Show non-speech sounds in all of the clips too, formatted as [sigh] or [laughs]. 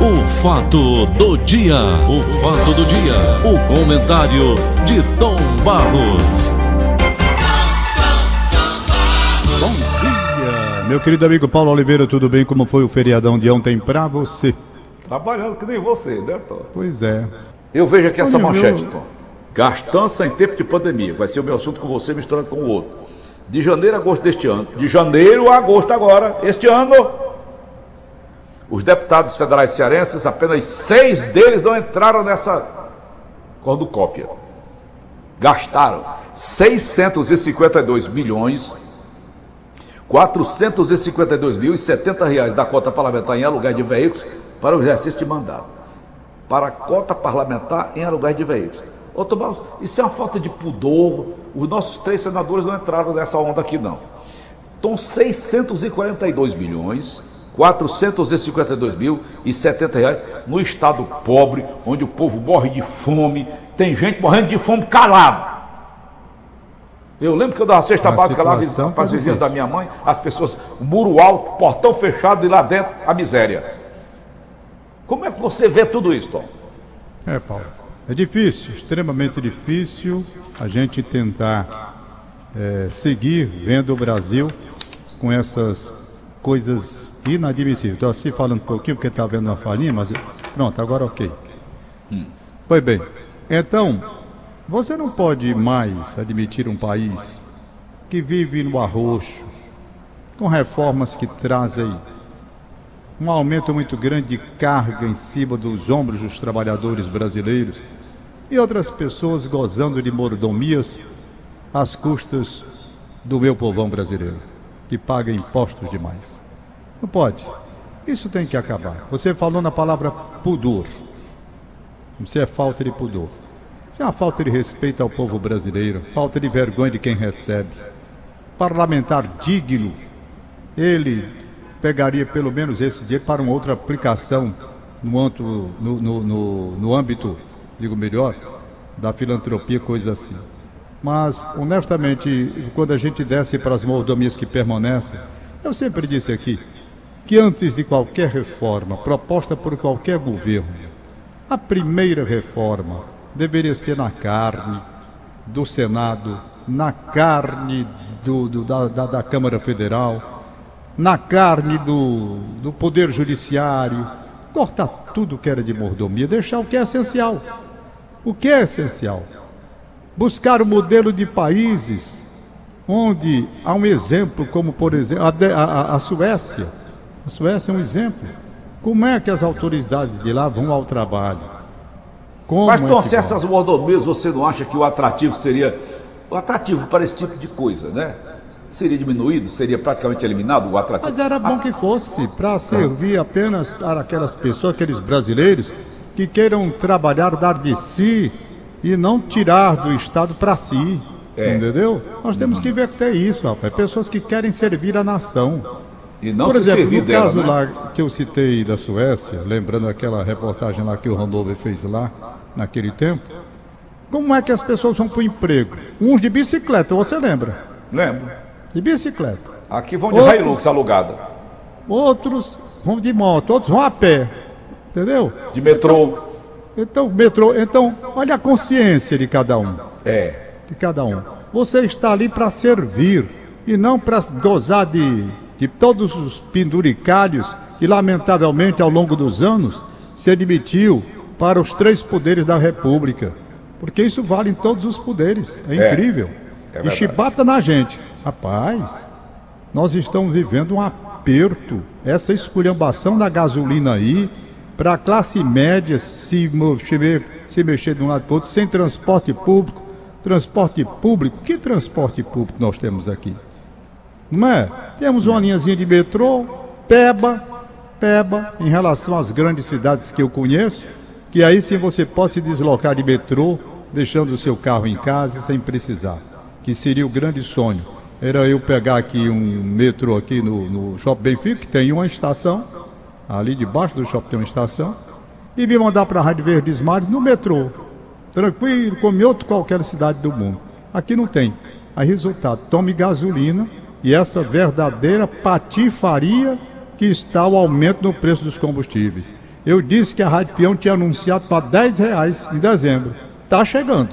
O fato do dia, o fato do dia, o comentário de Tom Barros. Bom dia, meu querido amigo Paulo Oliveira, tudo bem? Como foi o feriadão de ontem pra você? Trabalhando que nem você, né, Tom? Pois é. Eu vejo aqui essa manchete, meu- Tom. Gastança em tempo de pandemia. Vai ser o meu assunto com você misturando com o outro. De janeiro a agosto deste ano. De janeiro a agosto agora, este ano. Os deputados federais cearenses, apenas seis deles não entraram nessa cordocópia. Gastaram 652 milhões 452 mil e 70 reais da cota parlamentar em aluguel de veículos para o exercício de mandato. Para a cota parlamentar em aluguel de veículos. Ô Tomás, isso é uma falta de pudor. Os nossos três senadores não entraram nessa onda aqui, não. Então, 642 milhões, 452 mil e 70 reais no estado pobre, onde o povo morre de fome, tem gente morrendo de fome calado. Eu lembro que eu dava cesta A básica lá para as vizinhas da minha mãe, as pessoas, o muro alto, portão fechado e lá dentro a miséria. Como é que você vê tudo isso, Tom? É, Paulo. É difícil, extremamente difícil a gente tentar é, seguir vendo o Brasil com essas coisas inadmissíveis. Estou assim falando um pouquinho porque está vendo uma falinha, mas pronto, agora ok. Pois bem, então, você não pode mais admitir um país que vive no arroxo, com reformas que trazem um aumento muito grande de carga em cima dos ombros dos trabalhadores brasileiros e outras pessoas gozando de mordomias às custas do meu povão brasileiro, que paga impostos demais. Não pode. Isso tem que acabar. Você falou na palavra pudor. Isso é falta de pudor. Isso é uma falta de respeito ao povo brasileiro, falta de vergonha de quem recebe. Parlamentar digno, ele pegaria pelo menos esse dinheiro para uma outra aplicação no, âmbito- no, no, no, no âmbito, digo melhor, da filantropia, coisa assim. Mas, honestamente, quando a gente desce para as mordomias que permanecem, eu sempre disse aqui que antes de qualquer reforma proposta por qualquer governo, a primeira reforma deveria ser na carne do Senado, na carne do, do- da, da, da Câmara Federal, na carne do, do Poder Judiciário, cortar tudo que era de mordomia, deixar o que é essencial. O que é essencial? Buscar o modelo de países onde há um exemplo, como por exemplo a, a- a- Suécia. A Suécia é um exemplo. Como é que as autoridades de lá vão ao trabalho? Como Mas, é Tom, que se essas mordomias você não acha que o atrativo seria. O atrativo para esse tipo de coisa, né? Seria diminuído? Seria praticamente eliminado o atrativo? Mas era bom que fosse para servir apenas para aquelas pessoas, aqueles brasileiros que queiram trabalhar, dar de si e não tirar do Estado para si. É. Entendeu? Nós temos que inverter isso, rapaz. Pessoas que querem servir a nação. E não Por se exemplo, no dela, caso né? lá que eu citei da Suécia, lembrando aquela reportagem lá que o Randolph fez lá, naquele tempo, como é que as pessoas vão para o emprego? Uns de bicicleta, você lembra? Lembro. De bicicleta. Aqui vão de Outro- Hilux alugada. outros vão de moto, outros vão a pé. Entendeu? De metrô. Então, metrô, então, olha a consciência de cada um, É. de cada um. Você está ali para servir e não para gozar de, de todos os penduricalhos que lamentavelmente ao longo dos anos se admitiu para os três poderes da República. Porque isso vale em todos os poderes. É, É. incrível. É e chibata na gente. Rapaz, nós estamos vivendo um aperto. Essa esculhambação da gasolina aí, para a classe média se, mover, se mexer de um lado para o outro, sem transporte público. Transporte público, que transporte público nós temos aqui? Não é? Temos uma linhazinha de metrô, Peba, Peba, em relação às grandes cidades que eu conheço, que aí sim você pode se deslocar de metrô, deixando o seu carro em casa sem precisar. Que seria o grande sonho. Era eu pegar aqui um metrô aqui no, no Shopping Benfica, que tem uma estação, ali debaixo do shopping tem uma estação, e me mandar para a Rádio Verdes Mares no metrô. Tranquilo, como em outra qualquer cidade do mundo. Aqui não tem. Aí, resultado, tome gasolina e essa verdadeira patifaria que está o aumento no preço dos combustíveis. Eu disse que a Rádio Peão tinha anunciado para 10 reais em dezembro. Está chegando.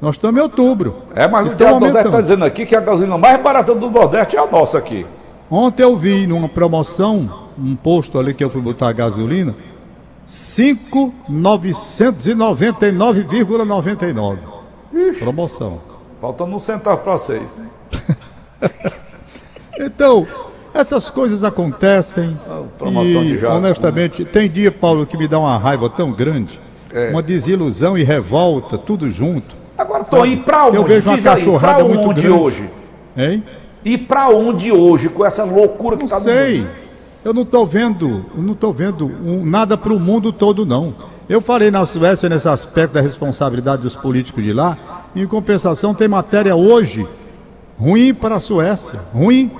Nós estamos em outubro. É, mas o do Nordeste está dizendo aqui que a gasolina mais barata do Nordeste é a nossa aqui. Ontem eu vi numa promoção, um posto ali que eu fui botar gasolina, 5,999,99. Promoção. Faltando um centavo para vocês. [laughs] Então, essas coisas acontecem. Ah, promoção de e, jato, honestamente, tem dia, Paulo, que me dá uma raiva tão grande, É. uma desilusão e revolta, tudo junto. Agora, Tom, e pra onde? Eu vejo uma Diz aí, cachorrada pra muito onde grande. hoje? Hein? E pra onde hoje, com essa loucura que Não tá no sei. Eu não estou vendo, não tô vendo um- nada para o mundo todo, não. Eu falei na Suécia nesse aspecto da responsabilidade dos políticos de lá. Em compensação, tem matéria hoje ruim para a Suécia. Ruim.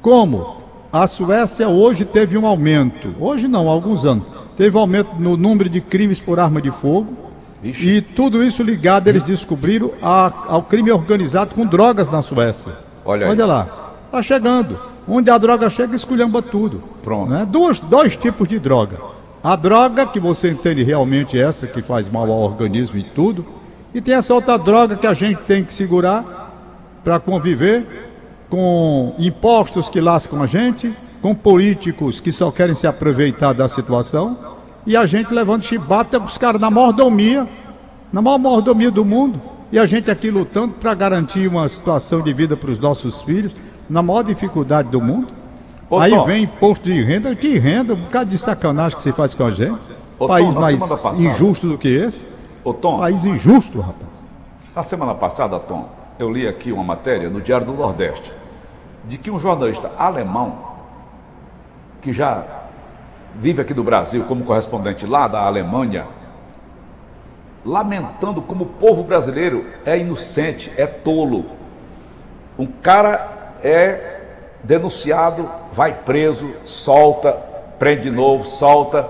Como? A Suécia hoje teve um aumento. Hoje não, há alguns anos. Teve um aumento no número de crimes por arma de fogo. E tudo isso ligado, eles descobriram a- ao crime organizado com drogas na Suécia. Olha. Olha lá. Está chegando. Onde a droga chega, esculhamba tudo. Pronto. Né? Duas, dois tipos de droga. A droga, que você entende realmente essa, que faz mal ao organismo e tudo. E tem essa outra droga que a gente tem que segurar para conviver com impostos que lascam a gente, com políticos que só querem se aproveitar da situação, e a gente levando chibata os caras na mordomia, na maior mordomia do mundo, e a gente aqui lutando para garantir uma situação de vida para os nossos filhos, na maior dificuldade do mundo. Ô, Aí Tom. vem imposto de renda, que renda, um bocado de sacanagem que você faz com a gente. Ô, Tom, País na mais passada- injusto do que esse. Ô, Tom, País injusto, rapaz. na semana passada, Tom, eu li aqui uma matéria no Diário do Nordeste de que um jornalista alemão que já vive aqui do Brasil como correspondente lá da Alemanha, lamentando como o povo brasileiro é inocente, é tolo. Um cara é denunciado, vai preso, solta, prende de novo, solta,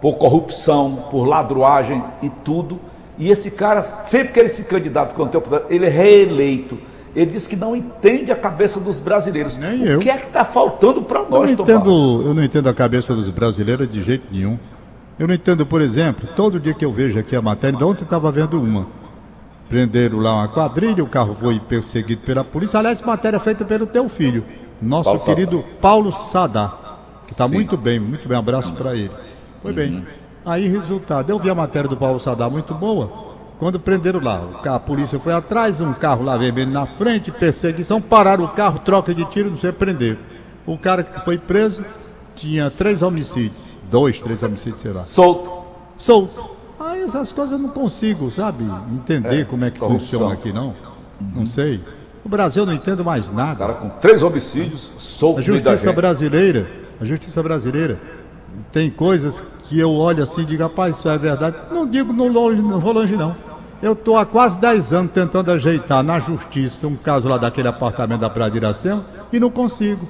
por corrupção, por ladruagem e tudo. E esse cara, sempre que ele se candidata quando tem ele é reeleito. Ele diz que não entende a cabeça dos brasileiros. Nem o eu. que é que está faltando para Eu não, nós, Tom Barros? entendo, eu não entendo a cabeça dos brasileiros de jeito nenhum. Eu não entendo, por exemplo, todo dia que eu vejo aqui a matéria, de ontem estava vendo uma. Prenderam lá uma quadrilha, o carro foi perseguido pela polícia. Aliás, matéria feita pelo teu filho, nosso Paulo Sadar. querido Paulo Sadá, que está muito bem, muito bem. Um abraço para ele. Foi bem. Aí, resultado, eu vi a matéria do Paulo Sadá muito boa. Quando prenderam lá, a polícia foi atrás, um carro lá vermelho na frente, perseguição, pararam o carro, troca de tiro, não sei, prenderam. O cara que foi preso tinha três homicídios, dois, três homicídios, sei lá Solto. solto. Aí essas coisas eu não consigo, sabe, entender É, como é que corrupção. funciona aqui, não. Não sei. O Brasil eu não entendo mais O nada. cara com três homicídios, solto A justiça brasileira, a justiça brasileira tem coisas que eu olho assim e digo, rapaz, isso é verdade. Não digo no longe, não vou longe não. Eu estou há quase 10 anos tentando ajeitar na justiça um caso lá daquele apartamento da Praia de Iracema e não consigo.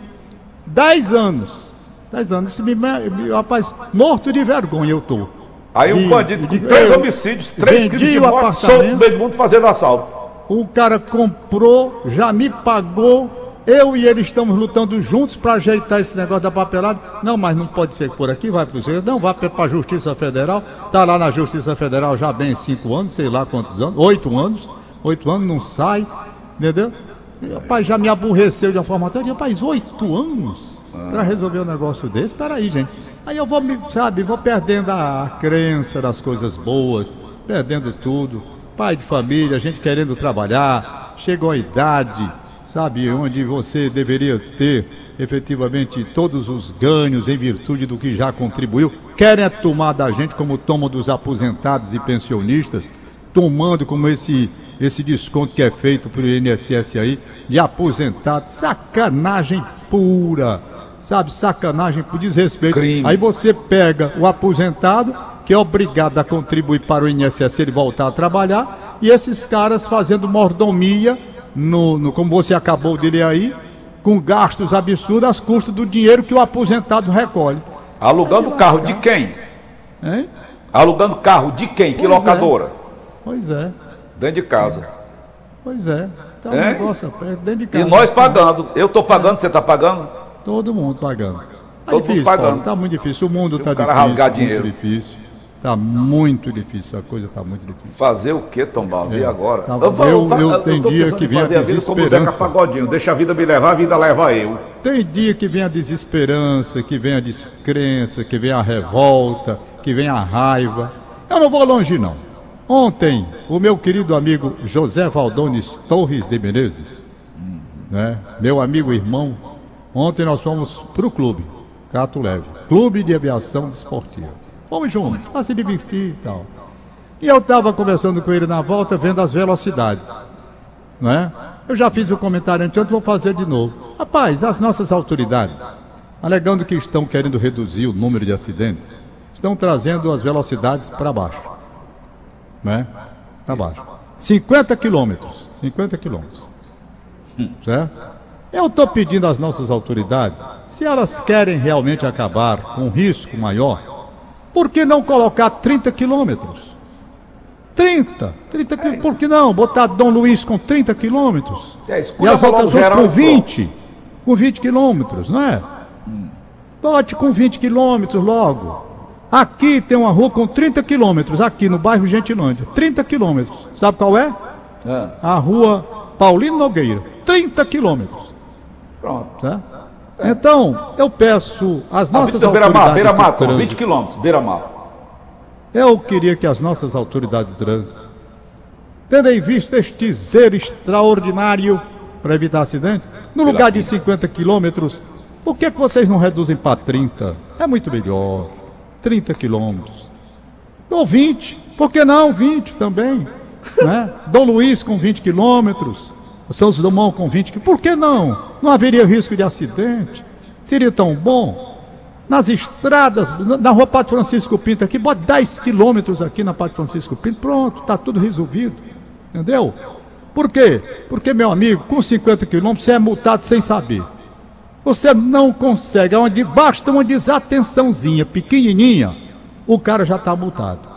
10 anos. 10 anos. Isso me, me- rapaz, morto de vergonha eu tô. Aí um bandido com digo, três eu homicídios, três crimes de o morte, solto no meio do mundo fazendo assalto. O cara comprou, já me pagou. Eu e ele estamos lutando juntos para ajeitar esse negócio da papelada. Não, mas não pode ser por aqui, vai para o Não, vai para a Justiça Federal. Está lá na Justiça Federal já bem cinco anos, sei lá quantos anos, oito anos. Oito anos, não sai, entendeu? E, Rapaz, já me aborreceu de uma forma tão. Rapaz, oito anos para resolver um negócio desse? Espera aí, gente. Aí eu vou, me, sabe, vou perdendo a, a crença das coisas boas, perdendo tudo. Pai de família, gente querendo trabalhar, chegou a idade, sabe, onde você deveria ter efetivamente todos os ganhos em virtude do que já contribuiu. Querem é tomar da gente como tomam dos aposentados e pensionistas, tomando como esse, esse desconto que é feito pelo INSS aí, de aposentados. Sacanagem pura, sabe? Sacanagem por desrespeito. Crime. Aí você pega o aposentado, que é obrigado a contribuir para o INSS ele voltar a trabalhar, e esses caras fazendo mordomia, no, no- como você acabou de ler aí, com gastos absurdos às custas do dinheiro que o aposentado recolhe. Alugando carro de quem? Hein? Alugando carro de quem? Que Pois é. locadora? Pois é, Dentro de casa. pois é. Tá um É? negócio dentro de E casa. nós pagando. Eu estou pagando, você está pagando? Todo mundo pagando. Tá difícil, Paulo, tá muito difícil. O mundo está difícil. rasgar dinheiro. Muito difícil. Tá muito difícil, a coisa tá muito difícil. Fazer o quê, Tom Barros? É. E agora? Tá, eu, eu, eu, eu tem dia que vem a desesperança. Pagodinho, deixa a vida me levar, a vida leva eu. Tem dia que vem a desesperança, que vem a descrença, que vem a revolta, que vem a raiva. Eu não vou longe não. Ontem, o meu querido amigo José Valdones Torres de Menezes, hum. né, meu amigo irmão, ontem nós fomos para o clube, Cato Leve, Clube de Aviação Desportiva. Fomos juntos, para se divertir e tal. E eu estava conversando com ele na volta, vendo as velocidades. Não é? Eu já fiz o comentário antes, vou fazer de novo. Rapaz, as nossas autoridades, alegando que estão querendo reduzir o número de acidentes, estão trazendo as velocidades para baixo. Né? Para baixo. 50 quilômetros. 50 quilômetros. Certo? Eu estou pedindo às nossas autoridades, se elas querem realmente acabar com um risco maior, por que não colocar 30 quilômetros? 30, 30 quilômetros. Por que não botar Dom Luiz com 30 quilômetros? É, e as outras ruas com 20, com 20 quilômetros, não é? Bote com 20 quilômetros logo. Aqui tem uma rua com 30 quilômetros, aqui no bairro Gentilândia. 30 quilômetros. Sabe qual é? é? A rua Paulino Nogueira. 30 quilômetros. Pronto. É. Então, eu peço às nossas ah, autoridades. Beira Mar, Beira Mar, 20 quilômetros, Beira Mar. Eu queria que as nossas autoridades de trânsito, tendo em vista este zero extraordinário para evitar acidente, no lugar de 50 quilômetros, por que, que vocês não reduzem para 30? É muito melhor. 30 quilômetros. Ou 20. Por que não 20 também? Né? Dom Luiz com 20 quilômetros o Santos Dumont 20 km. Por que não? Não haveria risco de acidente. Seria tão bom. Nas estradas, na rua Padre Francisco Pinto aqui, bota 10 quilômetros aqui na Padre Francisco Pinto, pronto, está tudo resolvido. Entendeu? Por quê? Porque, meu amigo, com 50 quilômetros você é multado sem saber. Você não consegue, onde basta uma desatençãozinha pequenininha, o cara já está multado.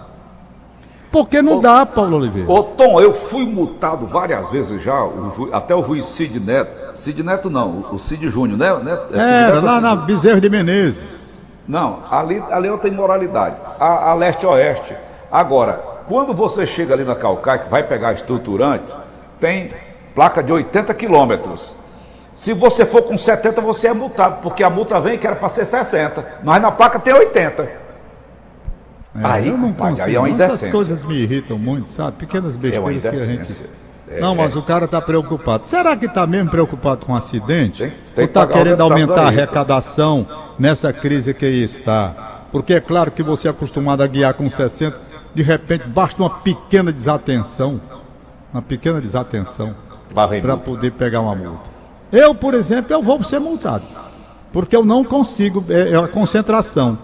Porque não ô, dá, Paulo Oliveira. Ô Tom, eu fui multado várias vezes já, o, até o juiz Cid Neto. Cid Neto não, o Cid Júnior, né? É, Era, Neto, lá na Bezerro de Menezes. Não, ali, ali eu tenho moralidade. A, a leste-oeste. Agora, quando você chega ali na Calcaia, que vai pegar estruturante, tem placa de 80 quilômetros. Se você for com 70, você é multado, porque a multa vem que era para ser 60, mas na placa tem 80. É, aí, eu não consigo. Aí é uma Essas coisas me irritam muito, sabe? Pequenas é besteiras é que a gente. É, não, mas o cara está preocupado. Será que está mesmo preocupado com um acidente? Tem, tem Ou está querendo aumentar a arrecadação nessa crise que aí está? Porque é claro que você é acostumado a guiar com 60, de repente basta uma pequena desatenção, uma pequena desatenção, para poder pegar uma multa. Eu, por exemplo, eu vou ser multado, porque eu não consigo, é, é a concentração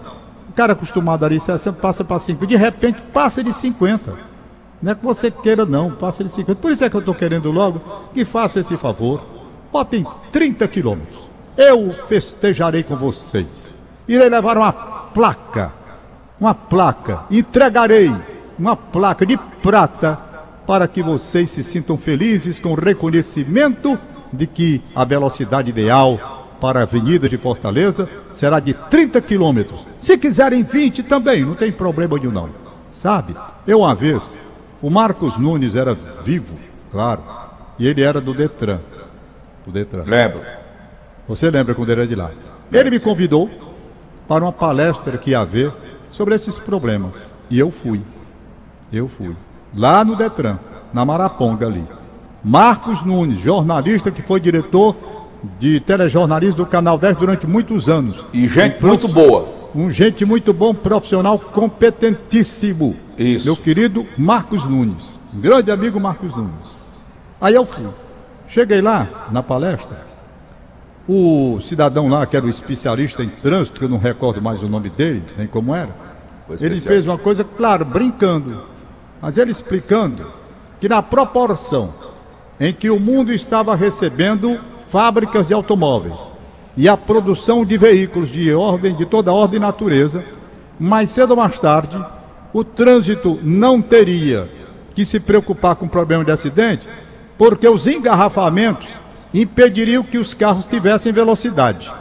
cara acostumado ali, você passa para 50, de repente passa de 50. Não é que você queira, não, passa de 50. Por isso é que eu estou querendo logo que faça esse favor. Botem 30 quilômetros. Eu festejarei com vocês. Irei levar uma placa, uma placa, entregarei uma placa de prata para que vocês se sintam felizes com o reconhecimento de que a velocidade ideal para a Avenida de Fortaleza será de 30 quilômetros. Se quiserem 20 também, não tem problema nenhum não. Sabe? Eu uma vez, o Marcos Nunes era vivo, claro, e ele era do Detran. Do Detran. Lembro. Você lembra quando ele era de lá? Ele me convidou para uma palestra que ia haver sobre esses problemas. E eu fui. Eu fui. Lá no Detran, na Maraponga ali. Marcos Nunes, jornalista que foi diretor de telejornalismo do Canal 10 durante muitos anos. E gente um muito boa. Um gente muito bom, profissional competentíssimo. Isso. Meu querido Marcos Nunes. Um grande amigo Marcos Nunes. Aí eu fui. Cheguei lá na palestra. O cidadão lá, que era o especialista em trânsito, que eu não recordo mais o nome dele, nem como era, ele fez uma coisa, claro, brincando, mas ele explicando que na proporção em que o mundo estava recebendo fábricas de automóveis e a produção de veículos de ordem de toda ordem e natureza, mais cedo ou mais tarde, o trânsito não teria que se preocupar com problema de acidente, porque os engarrafamentos impediriam que os carros tivessem velocidade,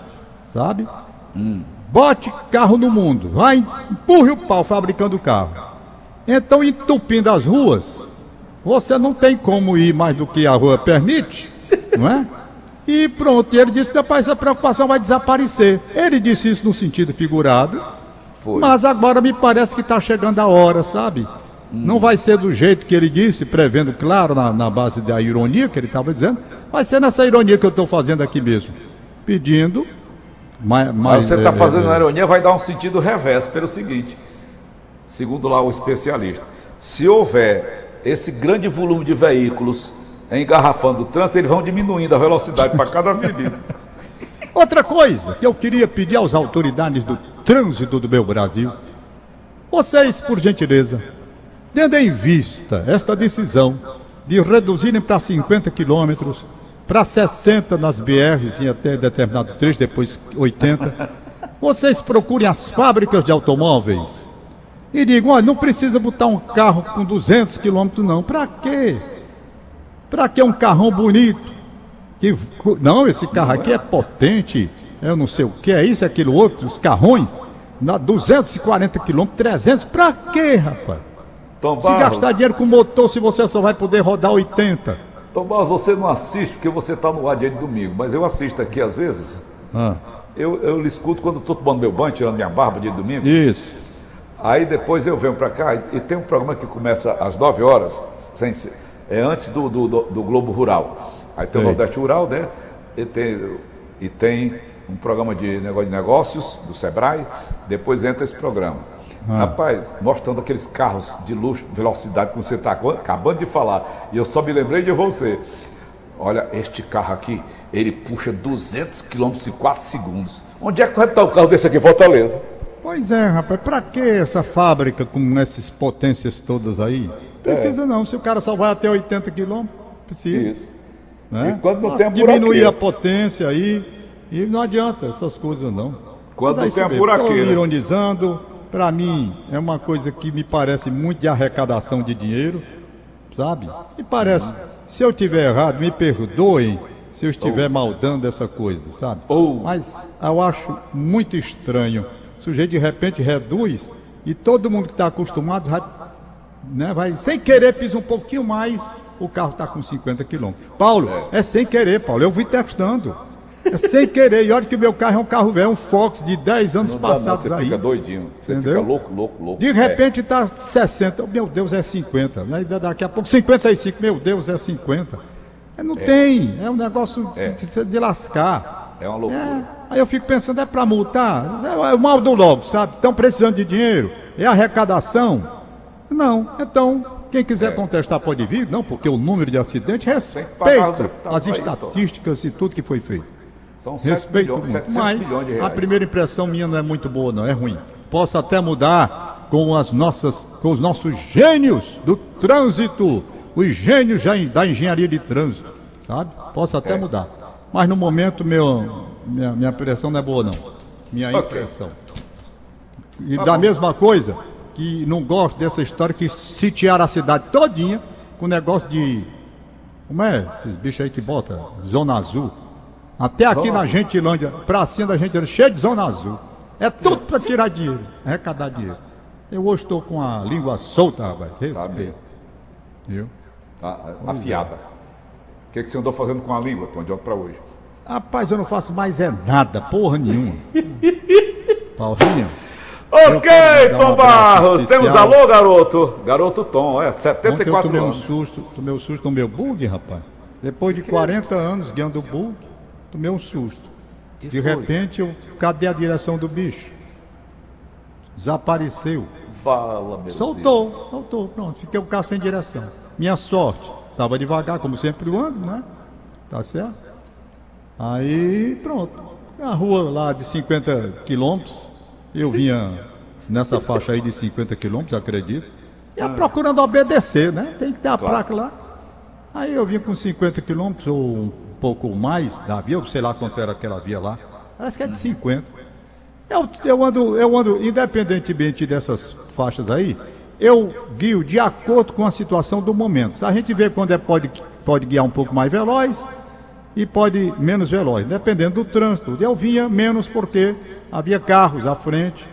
sabe? Hum. bote carro no mundo, vai, empurre o pau fabricando carro. Então, entupindo as ruas, você não tem como ir mais do que a rua permite, não é? [laughs] E pronto, ele disse que depois essa preocupação vai desaparecer. Ele disse isso no sentido figurado, Foi. mas agora me parece que está chegando a hora, sabe? Não vai ser do jeito que ele disse, prevendo, claro, na, na base da ironia que ele estava dizendo, vai ser nessa ironia que eu estou fazendo aqui mesmo. Pedindo. Mas, Mas você está é, fazendo é, uma ironia, vai dar um sentido reverso pelo seguinte, segundo lá o especialista, se houver esse grande volume de veículos engarrafando o trânsito, eles vão diminuindo a velocidade para cada avenida. [laughs] Outra coisa que eu queria pedir às autoridades do trânsito do meu Brasil, vocês, por gentileza, tendo em vista esta decisão de reduzirem para 50 quilômetros, para 60 nas BRs em até determinado trecho, depois 80, vocês procurem as fábricas de automóveis e digam, olha, não precisa botar um carro com 200 quilômetros não, para quê? Para que um carrão bonito? Que, não, esse carro aqui é potente, eu não sei o que é isso, aquilo outro, os carrões, na 240 quilômetros, 300, pra quê, rapaz? Tom Se Barros, gastar dinheiro com motor, se você só vai poder rodar 80. Tom Barros, você não assiste porque você está no ar dia de domingo, mas eu assisto aqui às vezes. Ah, Eu, eu lhe escuto quando estou tomando meu banho, tirando minha barba dia de domingo. isso. Aí depois eu venho para cá e, e tem um programa que começa às 9 horas, sem ser- é antes do, do, do- do Globo Rural. Aí tem o Sei. Nordeste Rural, né? E tem, e tem um programa de negócio de negócios do Sebrae, depois entra esse programa. Rapaz, mostrando aqueles carros de luxo, velocidade que você está acabando de falar. E eu só me lembrei de você. Olha, este carro aqui, ele puxa 200 km em 4 segundos. Onde é que tu vai botar o carro desse aqui em Fortaleza? Pois é, rapaz, pra que essa fábrica com essas potências todas aí? Precisa não, se o cara só vai até 80 quilômetros, precisa. Isso. Né? E quando não tem a Diminuir a potência aí, e não adianta essas coisas não. Quando Mas é não tem a buraqueira. ironizando, pra mim é uma coisa que me parece muito de arrecadação de dinheiro, sabe? E parece, se eu tiver errado, me perdoem se eu estiver maldando essa coisa, sabe? Mas eu acho muito estranho. O sujeito de repente reduz e todo mundo que está acostumado vai, né, vai sem querer pisa um pouquinho mais, o carro está com 50 quilômetros. Paulo, é. sem querer, Paulo. Eu vim testando. É sem querer. E olha que o meu carro é um carro velho, um Fox de 10 anos Não dá, não, passados você aí. fica doidinho. Você Entendeu? fica louco, louco, louco. De repente está 60. Meu Deus, é 50. Aí daqui a pouco 55. Meu Deus, é 50. É, não tem. É um negócio de, de lascar. É, é uma loucura. É, aí eu fico pensando, é para multar? É, é o mal do logo, sabe? Estão precisando de dinheiro. É arrecadação? Não. Então, quem quiser contestar pode vir. Não, porque o número de acidentes deputado as estatísticas e tudo que foi feito. São 7 Respeito muito. 700 Mas a primeira impressão minha não é muito boa, não, é ruim. Posso até mudar com as nossas, com os nossos gênios do trânsito, os gênios já da engenharia de trânsito, sabe? Posso até É. mudar. Mas no momento meu, minha, minha impressão não é boa, não. Minha impressão. E Tá da mesma coisa, que não gosto dessa história que sitiaram a cidade todinha com negócio de. Como é? Esses bichos aí que bota? Zona azul. Até aqui Zona na azul. Gentilândia, pracinha da Gentilândia, cheio de zona azul. É tudo para tirar dinheiro, arrecadar dinheiro. Eu hoje estou com a língua solta, rapaz. Respeito. mesmo. Viu? Tá, afiada. O que, que você andou fazendo com a língua, Tom, de ontem para hoje? Rapaz, eu não faço mais é nada, porra nenhuma. [laughs] Paulinho. Eu Ok, um Tom Barros, temos alô, garoto. Garoto Tom, é, Ontem eu 74 tomei um anos. susto, tomei um susto no meu bug, rapaz. Depois de 40 anos guiando o bug, tomei um susto. Que De foi? repente, eu, cadê a direção do bicho? Desapareceu. Fala, meu Soltou, soltou, pronto. Fiquei o carro sem direção. Minha sorte, estava devagar, como sempre eu ando, né? Tá certo? Aí, pronto. Na rua lá de 50 quilômetros, eu vinha nessa faixa aí de 50 quilômetros, acredito. Ia procurando obedecer, né? Tem que ter a Claro. placa lá. Aí eu vim com 50 quilômetros ou um pouco mais da via, eu sei lá quanto era aquela via lá. Parece que é de 50. Eu, eu, ando, eu ando, independentemente dessas faixas aí, eu guio de acordo com a situação do momento. Se a gente vê quando é, pode, pode guiar um pouco mais veloz, e pode ir menos veloz, dependendo do trânsito. Eu vinha menos porque havia carros à frente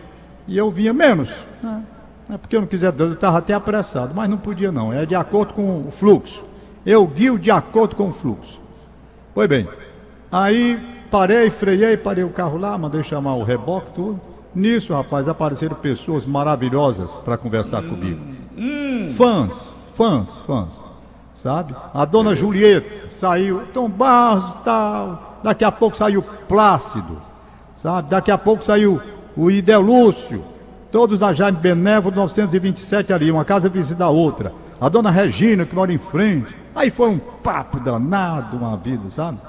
e eu vinha menos. Né? É porque eu não quiser, eu estava até apressado, mas não podia não, é de acordo com o fluxo. Eu guio de acordo com o fluxo. Pois bem, aí parei, freiei, parei o carro lá, mandei chamar o reboque, tudo. Nisso, rapaz, apareceram pessoas maravilhosas para conversar comigo. Fãs, fãs, fãs. Sabe? A dona Julieta saiu, Tom Barros tal. Daqui a pouco saiu Plácido. Sabe? Daqui a pouco saiu o Idel Lúcio. Todos da Jaime Benévolo 927 ali, uma casa vizinha da outra. A dona Regina, que mora em frente. Aí foi um papo danado, uma vida, sabe?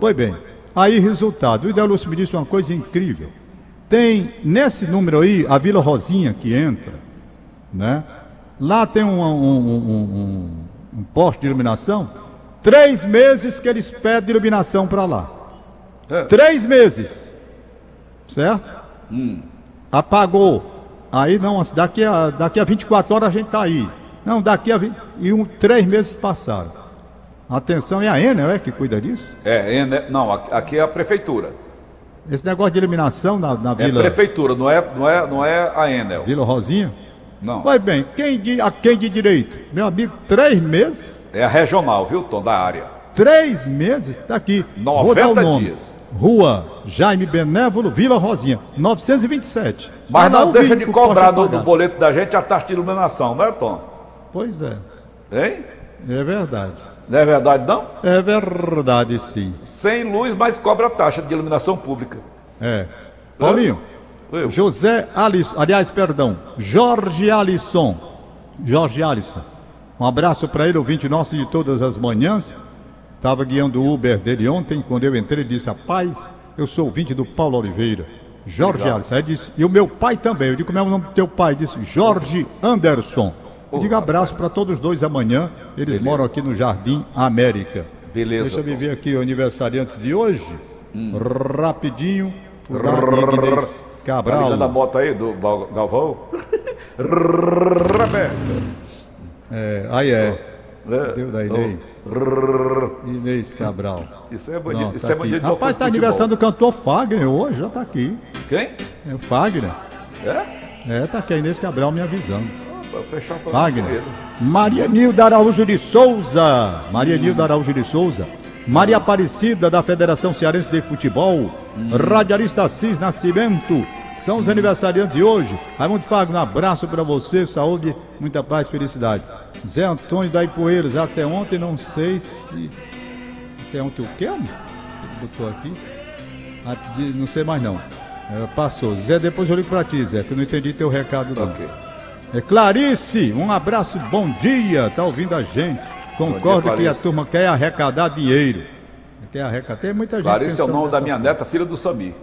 Pois bem. Aí, resultado. O Idel Lúcio me disse uma coisa incrível. Tem nesse número aí a Vila Rosinha que entra, né? Lá tem um, um, um, um poste de iluminação. Três meses que eles pedem iluminação para lá. É. Três meses, certo? Hum. Apagou. Aí não, daqui a, daqui a 24 horas a gente tá aí. Não, daqui a 20, e um, três meses passaram. Atenção, é a Enel é que cuida disso? É, é, não, aqui é a prefeitura. Esse negócio de iluminação na, na É vila. prefeitura, não é, não é, não é a Enel. Vila Rosinha? Não. Pois bem, quem de, a quem de direito? Meu amigo, três meses? É a regional, viu, Tom, da área. Três meses? Está aqui. Vou dar o 90 nome. dias. Rua Jaime Benévolo, Vila Rosinha, 927. Mas não o deixa de cobrar no, no pagar. boleto da gente a taxa de iluminação, não é, Tom? Pois é, Hein? é verdade. Não é verdade, não? É verdade, sim. Sem luz, mas cobra a taxa de iluminação pública. É. Paulinho, Eu. José Alisson, aliás, perdão, Jorge Alisson. Jorge Alisson. Um abraço para ele, ouvinte nosso de todas as manhãs. Estava guiando o Uber dele ontem, quando eu entrei, ele disse: Rapaz, eu sou ouvinte do Paulo Oliveira. Jorge Legal. Alisson. Aí disse, e o meu pai também. Eu digo, como é o nome do teu pai? Ele disse, Jorge Anderson. Eu digo abraço para todos os dois amanhã. Eles Beleza. moram aqui no Jardim América. Beleza, Deixa eu Tom. ver aqui o aniversariante de hoje. Hum. Rapidinho. O da Ignes Tá ligando a Cabral. moto aí do Gal- Galvão? Roberto. É, aí é. Né? Deu da Inês. Inês Cabral. Isso é bandido, Não, isso tá é aqui. bandido Rapaz, tá aniversário do cantor Fagner hoje, já tá aqui. Quem? É o Fagner. É? É, tá aqui a Inês Cabral me avisando. Fechar Fagner. Maria Nilda Araújo de Souza. Maria Nilda Araújo de Souza. Maria Aparecida, da Federação Cearense de Futebol. Radialista Assis Nascimento. São os aniversariantes de hoje. Raimundo Fagner, um abraço para você, saúde, muita paz felicidade. Zé Antônio da Ipueiras, até ontem não sei se. Até ontem o quê? amor? Ele botou aqui. Ah, Não sei mais não. É, passou. Zé, depois eu ligo pra ti, Zé, que eu não entendi teu recado não. Ok. É Clarice, um abraço, bom dia, tá ouvindo a gente. Concordo dia, que a turma quer arrecadar dinheiro. Quer arrecadar, tem muita gente Clarice é o nome da minha forma. neta, filha do Samir.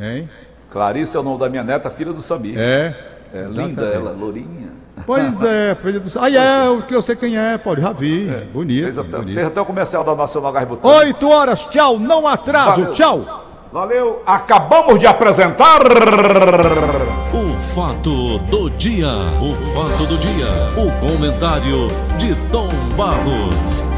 Hein? Clarice é o nome da minha neta, filha do Samir. É. É linda ela, lourinha. Pois é, filho do... Aí é, o que eu sei quem é, pode, já vi. bonito, Fez até, bonito. fez até o comercial da Nacional Gás Botânica. Oito horas, tchau, não atraso, Valeu. tchau. Valeu, acabamos de apresentar. O fato do dia. O fato do dia. O comentário de Tom Barros.